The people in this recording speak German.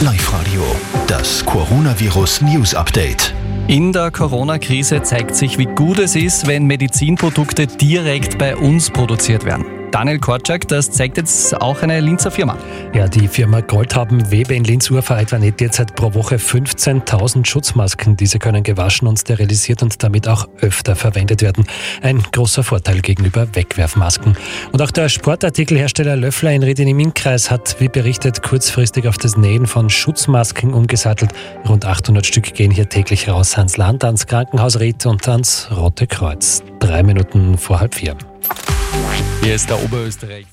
Live Radio, das Coronavirus News Update. In der Corona-Krise zeigt sich, wie gut es ist, wenn Medizinprodukte direkt bei uns produziert werden. Daniel Korczak, das zeigt jetzt auch eine Linzer Firma. Ja, die Firma Goldhaben Webe in Linz-Urfahr organisiert derzeit pro Woche 15.000 Schutzmasken. Diese können gewaschen und sterilisiert und damit auch öfter verwendet werden. Ein großer Vorteil gegenüber Wegwerfmasken. Und auch der Sportartikelhersteller Löffler in Riedin im Innkreis hat, wie berichtet, kurzfristig auf das Nähen von Schutzmasken umgesattelt. Rund 800 Stück gehen hier täglich raus ans Land, ans Krankenhaus Ried und ans Rote Kreuz. Drei Minuten vor halb vier. Hier ist der Oberösterreich.